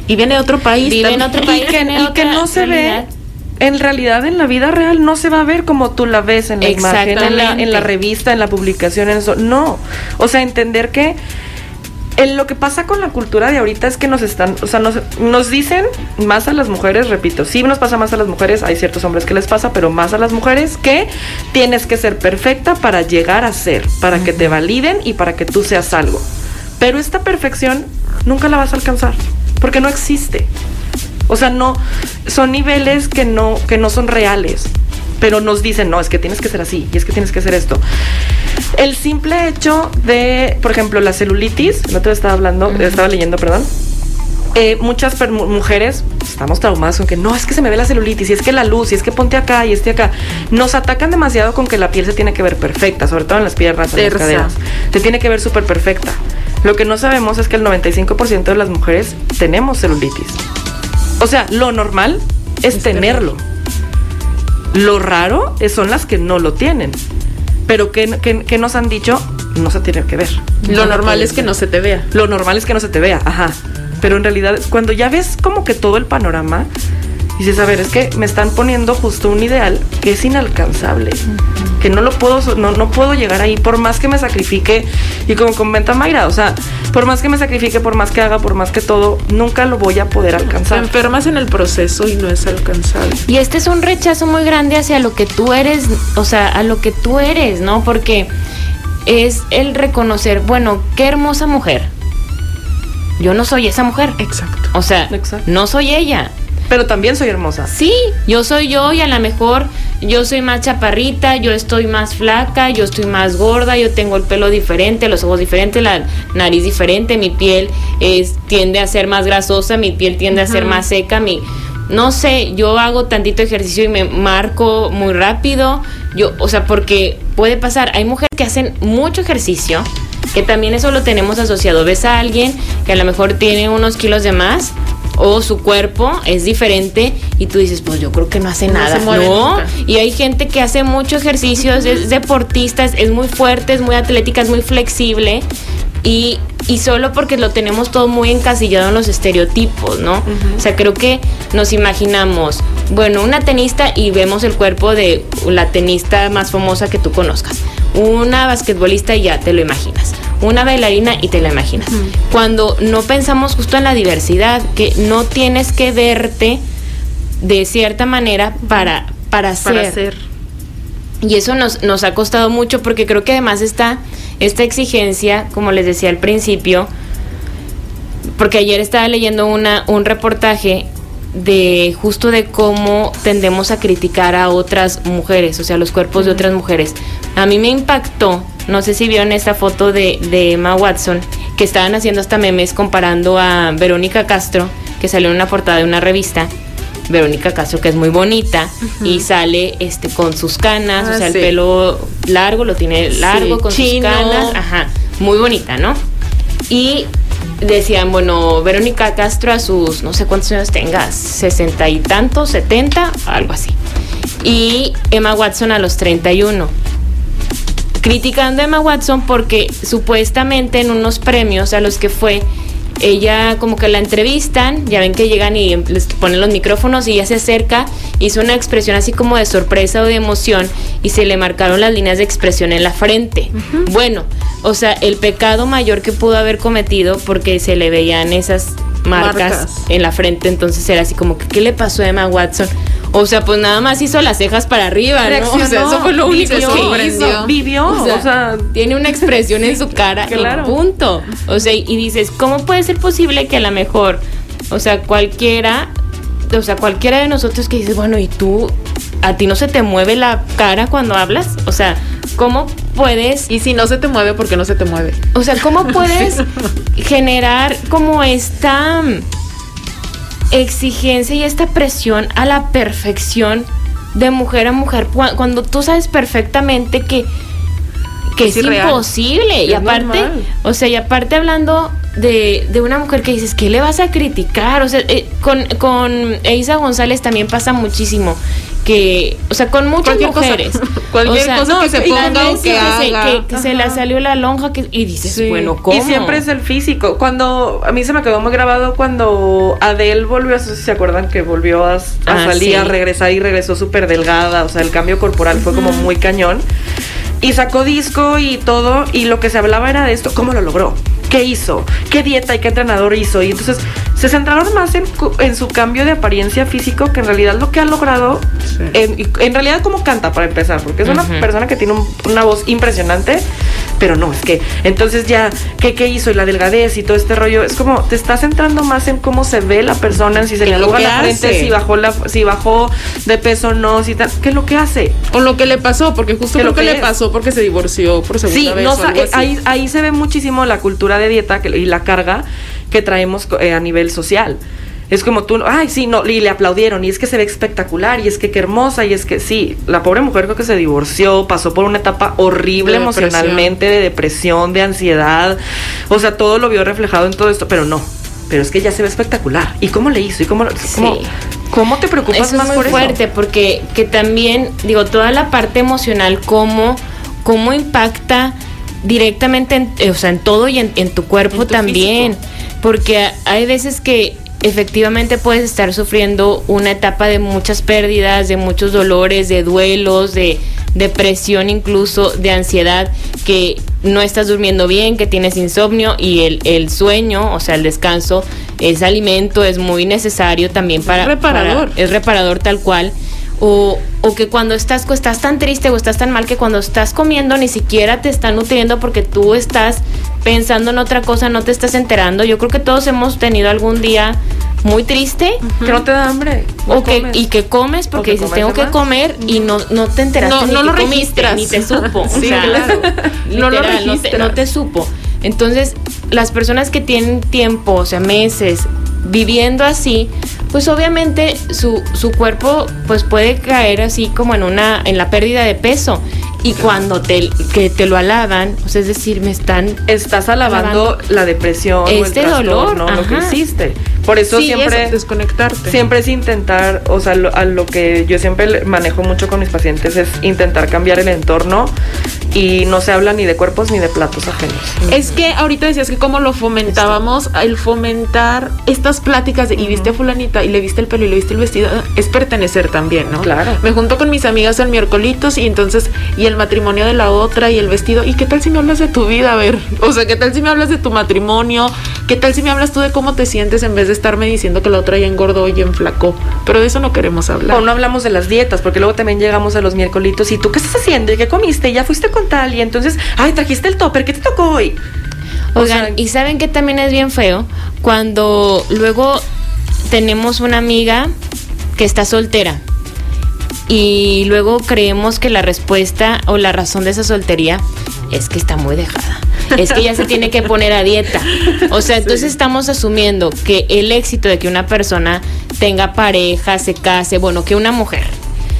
Y viene de otro país. Vive en otro país. y que, y no se realidad. ve en realidad en la vida real no se va a ver como tú la ves en la imagen, en la, en la revista, en la publicación, en eso. No. O sea, entender que en lo que pasa con la cultura de ahorita es que nos están, o sea, nos, nos dicen más a las mujeres, repito, sí nos pasa más a las mujeres, hay ciertos hombres que les pasa, pero más a las mujeres que tienes que ser perfecta para llegar a ser, para que te validen y para que tú seas algo. Pero esta perfección nunca la vas a alcanzar, porque no existe. O sea, no, son niveles que no, que no son reales. Pero nos dicen, no, es que tienes que ser así, y es que tienes que hacer esto. El simple hecho de, por ejemplo, la celulitis, no te estaba hablando, estaba leyendo, perdón. Eh, muchas mujeres estamos traumadas con que no, es que se me ve la celulitis, y es que la luz, y es que ponte acá y este acá. Nos atacan demasiado con que la piel se tiene que ver perfecta, sobre todo en las piernas, en las caderas. Se tiene que ver súper perfecta. Lo que no sabemos es que el 95% de las mujeres tenemos celulitis. O sea, lo normal es, tenerlo. Lo raro es- son las que no lo tienen. Pero que nos han dicho, no se tiene que ver. Lo normal es que no se te vea. Lo normal es que no se te vea, ajá. Pero en realidad, cuando ya ves como que todo el panorama, dices, a ver, es que me están poniendo justo un ideal que es inalcanzable. Que no lo puedo, no, no puedo llegar ahí, por más que me sacrifique. Y como comenta Mayra, o sea, por más que me sacrifique, por más que haga, por más que todo, nunca lo voy a poder Te alcanzar. enfermas en el proceso y no es alcanzable. Y este es un rechazo muy grande hacia lo que tú eres, o sea, a lo que tú eres, ¿no? Porque es el reconocer, bueno, qué hermosa mujer. Yo no soy esa mujer. Exacto. O sea, Exacto. no soy ella. Pero también soy hermosa. Sí, yo soy yo y a lo mejor yo soy más chaparrita, yo estoy más flaca, yo estoy más gorda, yo tengo el pelo diferente, los ojos diferentes, la nariz diferente, mi piel es, tiende a ser más grasosa, mi piel tiende a ser más seca, mi no sé, yo hago tantito ejercicio y me marco muy rápido, yo, o sea, porque puede pasar, hay mujeres que hacen mucho ejercicio, que también eso lo tenemos asociado, ves a alguien que a lo mejor tiene unos kilos de más o su cuerpo es diferente y tú dices, pues yo creo que no hace No nada. no, nunca. y hay gente que hace mucho ejercicio, es, es deportista, es, es muy fuerte, es muy atlética, es muy flexible y, y solo porque lo tenemos todo muy encasillado en los estereotipos, ¿no? O sea, creo que nos imaginamos, bueno, una tenista y vemos el cuerpo de la tenista más famosa que tú conozcas. Una basquetbolista y ya te lo imaginas. Una bailarina y te la imaginas. Cuando no pensamos justo en la diversidad, que no tienes que verte de cierta manera para, para, Para ser. ser. Y eso nos, nos ha costado mucho porque creo que además está esta exigencia, como les decía al principio, porque ayer estaba leyendo una, un reportaje de justo de cómo tendemos a criticar a otras mujeres, o sea, los cuerpos de otras mujeres. A mí me impactó, no sé si vieron esta foto de, de Emma Watson, que estaban haciendo hasta memes comparando a Verónica Castro, que salió en una portada de una revista. Verónica Castro, que es muy bonita, y sale este con sus canas, Ah, o sea, el pelo largo, lo tiene largo, Sí, con chino. sus canas, ajá, muy bonita, ¿no? Y decían, bueno, Verónica Castro a sus, no sé cuántos años tenga, sesenta y tantos, setenta, algo así. Y Emma Watson a los 31. Criticando a Emma Watson porque supuestamente en unos premios a los que fue, ella como que la entrevistan, ya ven que llegan y les ponen los micrófonos y ella se acerca, hizo una expresión así como de sorpresa o de emoción y se le marcaron las líneas de expresión en la frente. Bueno, o sea, el pecado mayor que pudo haber cometido porque se le veían esas marcas, Marcas. en la frente, entonces era así como que, ¿qué le pasó a Emma Watson? O sea, pues nada más hizo las cejas para arriba, ¿no? O sea, eso fue lo único vivió, que hizo. Vivió, O sea, o sea, tiene una expresión en su cara claro. y punto. O sea, y dices, ¿cómo puede ser posible que a lo mejor, o sea, cualquiera, o sea, cualquiera de nosotros que dices, bueno, ¿y tú, a ti no se te mueve la cara cuando hablas? O sea, ¿cómo puedes, Y si no se te mueve, ¿por qué no se te mueve? o sea, cómo puedes generar como esta exigencia y esta presión a la perfección de mujer a mujer. Cu- cuando tú sabes perfectamente que que Es imposible y aparte normal. o sea y aparte hablando de, de una mujer que dices ¿qué le vas a criticar? o sea eh, con con Eiza González también pasa muchísimo que o sea con muchas Cualquier cosa. mujeres Cualquier O sea, cosa que se ponga o que se, haga. que- que se la salió la lonja que, y dices Sí. bueno ¿cómo? Y siempre es el físico. Cuando a mí se me quedó muy grabado cuando Adele volvió, no sé si se acuerdan que volvió a, a Ah, salir, sí. a regresar y regresó súper delgada. O sea, el cambio corporal fue como muy cañón. Y sacó disco y todo. Y lo que se hablaba era de esto, ¿cómo lo logró? ¿Qué hizo? ¿Qué dieta y qué entrenador hizo? Y entonces se centraron más en, en su cambio de apariencia físico que en realidad lo que ha logrado, en, y- en realidad cómo canta para empezar, porque es una persona que tiene un- una voz impresionante, pero no, es que entonces ya, ¿qué, ¿qué hizo? Y la delgadez y todo este rollo, es como te estás centrando más en cómo se ve la persona, en si se le arruga la frente, si bajó, la, si bajó de peso o no, si tal, ¿qué es lo que hace? O lo que le pasó, porque justo lo que, que le pasó porque se divorció por segunda Sí, vez. no, o sa- algo así. ahí, ahí se ve muchísimo la cultura de dieta que- y la carga que traemos eh, a nivel social. Es como tú, ay, sí, no, y le aplaudieron, y es que se ve espectacular, y es que qué hermosa, y es que sí, la pobre mujer creo que se divorció, pasó por una etapa horrible De emocionalmente, de depresión, de ansiedad, o sea, todo lo vio reflejado en todo esto, pero no, pero es que ya se ve espectacular. ¿Y cómo le hizo? ¿Y cómo, lo- cómo, Sí. cómo te preocupas Eso más es muy por eso? fuerte porque que también, digo, toda la parte emocional, cómo, cómo impacta directamente en, o sea, en todo y en, en tu cuerpo En tu también. Porque hay veces que efectivamente puedes estar sufriendo una etapa de muchas pérdidas, de muchos dolores, de duelos, de depresión incluso, de ansiedad, que no estás durmiendo bien, que tienes insomnio y el, el sueño, o sea, el descanso, es alimento, es muy necesario también para... reparador. para- es reparador tal cual. O, o que cuando estás, estás tan triste o estás tan mal que cuando estás comiendo ni siquiera te están nutriendo porque tú estás pensando en otra cosa, no te estás enterando. Yo creo que todos hemos tenido algún día muy triste Que no te da hambre. o que, comes. y que comes porque que dices tengo que más". comer y no, no te enteraste No, ni no que lo comiste, registras. ni te supo. o Sí, sea, claro. No lo no te, registras. no te supo. Entonces, las personas que tienen tiempo, o sea, meses viviendo así, pues obviamente su, su cuerpo pues puede caer así como en una en la pérdida de peso. Y cuando te que te lo alaban, o sea, es decir, me están estás alabando Alabando la depresión, o el este dolor, lo que hiciste. Por eso Sí, siempre eso, desconectarte. siempre es intentar, o sea, lo- a lo que yo siempre manejo mucho con mis pacientes es intentar cambiar el entorno y no se habla ni de cuerpos ni de platos ajenos. Es que ahorita decías que como lo fomentábamos, el fomentar estas pláticas de y viste a fulanita y le viste el pelo y le viste el vestido, es pertenecer también, ¿no? Claro. Me junto con mis amigas el miércolitos y entonces, y el matrimonio de la otra y el vestido, ¿y qué tal si me hablas de tu vida? A ver, o sea, ¿qué tal si me hablas de tu matrimonio? ¿Qué tal si me hablas tú de cómo te sientes en vez de estarme diciendo que la otra ya engordó y enflacó? Pero de eso no queremos hablar. O no hablamos de las dietas, porque luego también llegamos a los miércolitos y tú qué estás haciendo y qué comiste, y ya fuiste con tal y entonces, ay, trajiste el topper, ¿qué te tocó hoy? O Oigan, sea- y saben que también es bien feo cuando luego tenemos una amiga que está soltera y luego creemos que la respuesta o la razón de esa soltería es que está muy dejada. Es que ya se tiene que poner a dieta. O sea, entonces estamos asumiendo que el éxito de que una persona tenga pareja, se case, bueno, que una mujer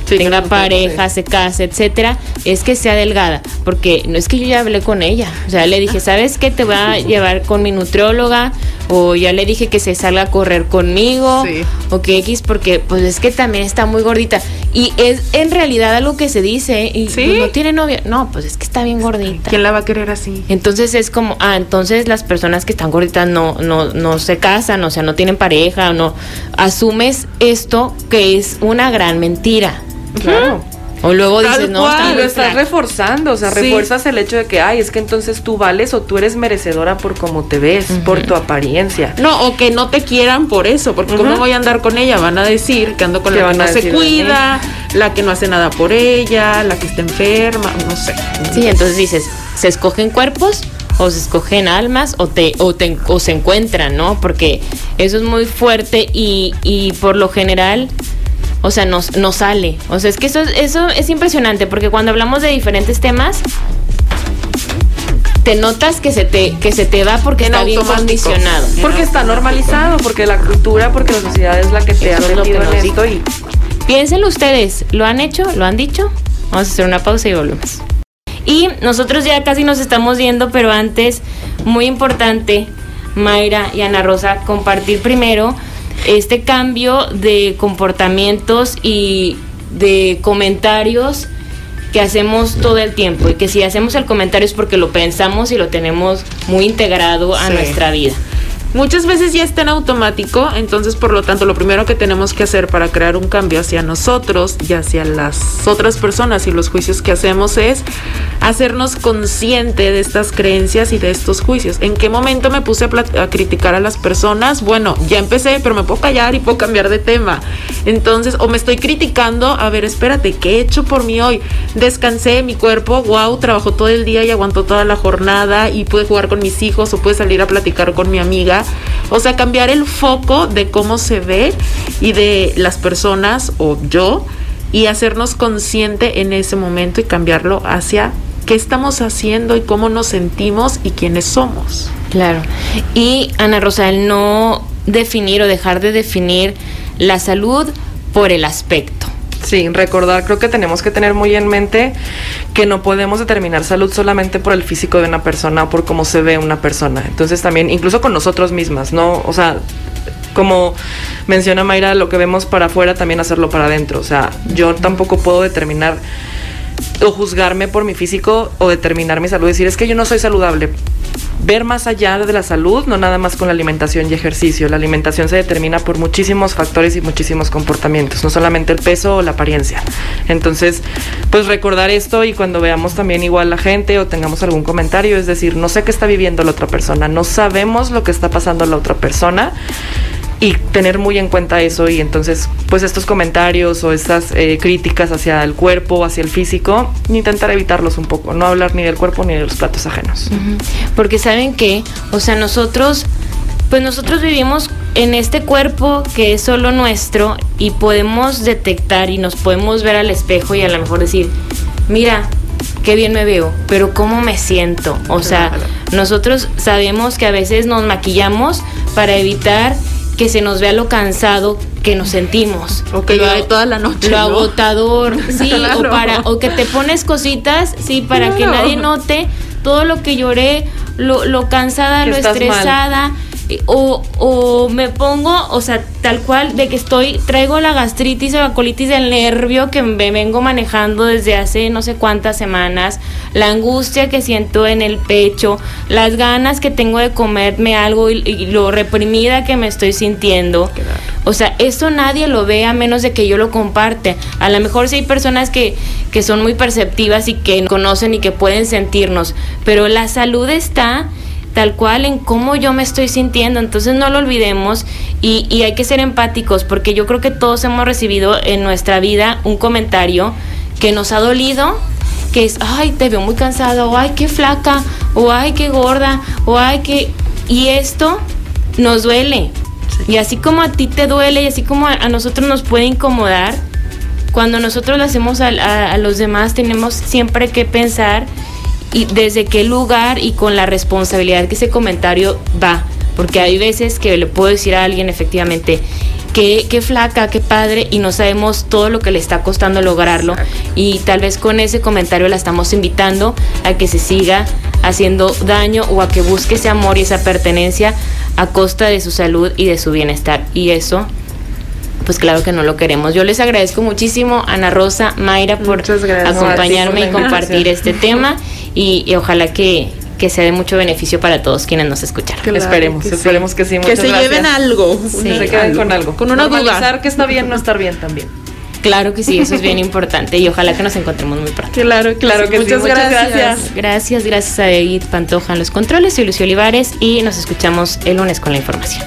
Sí, tenga pareja, se case, etcétera, es que sea delgada, porque no es que yo ya hablé con ella, o sea, le dije, ¿sabes qué? Te voy a llevar con mi nutrióloga, o ya le dije que se salga a correr conmigo, Sí. o que X, porque pues es que también está muy gordita, y es en realidad algo que se dice, y Sí. pues, no tiene novio, no, pues es que está bien gordita. ¿Quién la va a querer así? Entonces es como, ah, entonces las personas que están gorditas no, no, no se casan, o sea, no tienen pareja, o no. Asumes esto que es una gran mentira. Claro. O luego Tal dices, no, cual. está lo estás reforzando, o sea, Sí. refuerzas el hecho de que, ay, es que entonces tú vales o tú eres merecedora por cómo te ves, por tu apariencia. No, o que no te quieran por eso, porque ¿cómo Ujú. voy a andar con ella? Van a decir que ando con ¿Qué la que no se cuida, la que no hace nada por ella, la que está enferma, no sé. Sí, entonces dices, ¿se escogen cuerpos? O se escogen almas o te, o te o se encuentran, ¿no? Porque eso es muy fuerte y, y por lo general, o sea, no, no sale. O sea, es que eso, eso es impresionante porque cuando hablamos de diferentes temas, te notas que se te, que se te va porque En está bien condicionado. Porque está normalizado, porque la cultura, porque la sociedad es la que te Eso ha es lo que metido en nos esto y Piénsenlo ustedes, ¿lo han hecho? ¿Lo han dicho? Vamos a hacer una pausa y volvemos. Y nosotros ya casi nos estamos yendo, pero antes, muy importante, Mayra y Ana Rosa, compartir primero este cambio de comportamientos y de comentarios que hacemos todo el tiempo y que si hacemos el comentario es porque lo pensamos y lo tenemos muy integrado a Sí. nuestra vida. Muchas veces ya está en automático, entonces por lo tanto lo primero que tenemos que hacer para crear un cambio hacia nosotros y hacia las otras personas y los juicios que hacemos es hacernos consciente de estas creencias y de estos juicios. ¿En qué momento me puse a, criticar a las personas? Bueno, ya empecé, pero me puedo callar y puedo cambiar de tema. Entonces, o me estoy criticando, a ver, espérate, ¿qué he hecho por mí hoy? Descansé, mi cuerpo, wow, trabajó todo el día y aguantó toda la jornada y pude jugar con mis hijos o pude salir a platicar con mi amiga. O sea, cambiar el foco de cómo se ve y de las personas o yo y hacernos consciente en ese momento y cambiarlo hacia qué estamos haciendo y cómo nos sentimos y quiénes somos. Claro. Y Ana Rosa, el no definir o dejar de definir la salud por el aspecto. Sí, recordar, creo que tenemos que tener muy en mente que no podemos determinar salud solamente por el físico de una persona o por cómo se ve una persona. Entonces también, incluso con nosotros mismas, ¿no? O sea, como menciona Mayra, lo que vemos para afuera también hacerlo para adentro. O sea, yo tampoco puedo determinar o juzgarme por mi físico o determinar mi salud, decir es que yo no soy saludable. Ver más allá de la salud, no nada más con la alimentación y ejercicio. La alimentación se determina por muchísimos factores y muchísimos comportamientos, no solamente el peso o la apariencia. Entonces, pues recordar esto y cuando veamos también igual la gente o tengamos algún comentario, es decir, no sé qué está viviendo la otra persona, no sabemos lo que está pasando la otra persona y tener muy en cuenta eso y entonces pues estos comentarios o estas eh, críticas hacia el cuerpo, hacia el físico, intentar evitarlos un poco, no hablar ni del cuerpo ni de los platos ajenos. Porque saben que, o sea, nosotros, pues nosotros vivimos en este cuerpo que es solo nuestro y podemos detectar y nos podemos ver al espejo y a lo mejor decir, mira, qué bien me veo, pero cómo me siento. O sea, nosotros sabemos que a veces nos maquillamos para evitar que se nos vea lo cansado que nos sentimos. O que lo, toda la noche. Lo agotador, sí, o, para, o que te pones cositas, sí, para que nadie note todo lo que lloré, lo, lo cansada, lo estresada. O, o, me pongo, o sea, tal cual de que estoy, traigo la gastritis o la colitis del nervio que me vengo manejando desde hace no sé cuántas semanas, la angustia que siento en el pecho, las ganas que tengo de comerme algo y, lo reprimida que me estoy sintiendo. O sea, eso nadie lo ve a menos de que yo lo comparte. A lo mejor sí hay personas que, que son muy perceptivas y que conocen y que pueden sentirnos, pero la salud está tal cual en cómo yo me estoy sintiendo. Entonces no lo olvidemos y, y, hay que ser empáticos porque yo creo que todos hemos recibido en nuestra vida un comentario que nos ha dolido, que es, ay, te veo muy cansada, o ay, qué flaca, o ay, qué gorda, o ay, qué... Y esto nos duele. Y así como a ti te duele y así como a, a nosotros nos puede incomodar, cuando nosotros lo hacemos a, a, a los demás tenemos siempre que pensar y desde qué lugar y con la responsabilidad que ese comentario va. Porque hay veces que le puedo decir a alguien efectivamente, qué, qué flaca, qué padre, y no sabemos todo lo que le está costando lograrlo. Y tal vez con ese comentario la estamos invitando a que se siga haciendo daño o a que busque ese amor y esa pertenencia a costa de su salud y de su bienestar. Y eso pues claro que no lo queremos. Yo les agradezco muchísimo, Ana Rosa, Mayra, por acompañarme y compartir este tema y, y ojalá que, que sea de mucho beneficio para todos quienes nos escucharon. Claro esperemos, que esperemos sí. que sí. que se gracias. lleven algo. Sí. Se queden algo. con algo. Con una duda. que está bien, no estar bien también. Claro que sí, eso es bien importante y ojalá que nos encontremos muy pronto. Claro, claro sí, que muchas sí. gracias. gracias. Gracias, gracias a Edith Pantoja en los controles, soy Lucio Olivares y nos escuchamos el lunes con la información.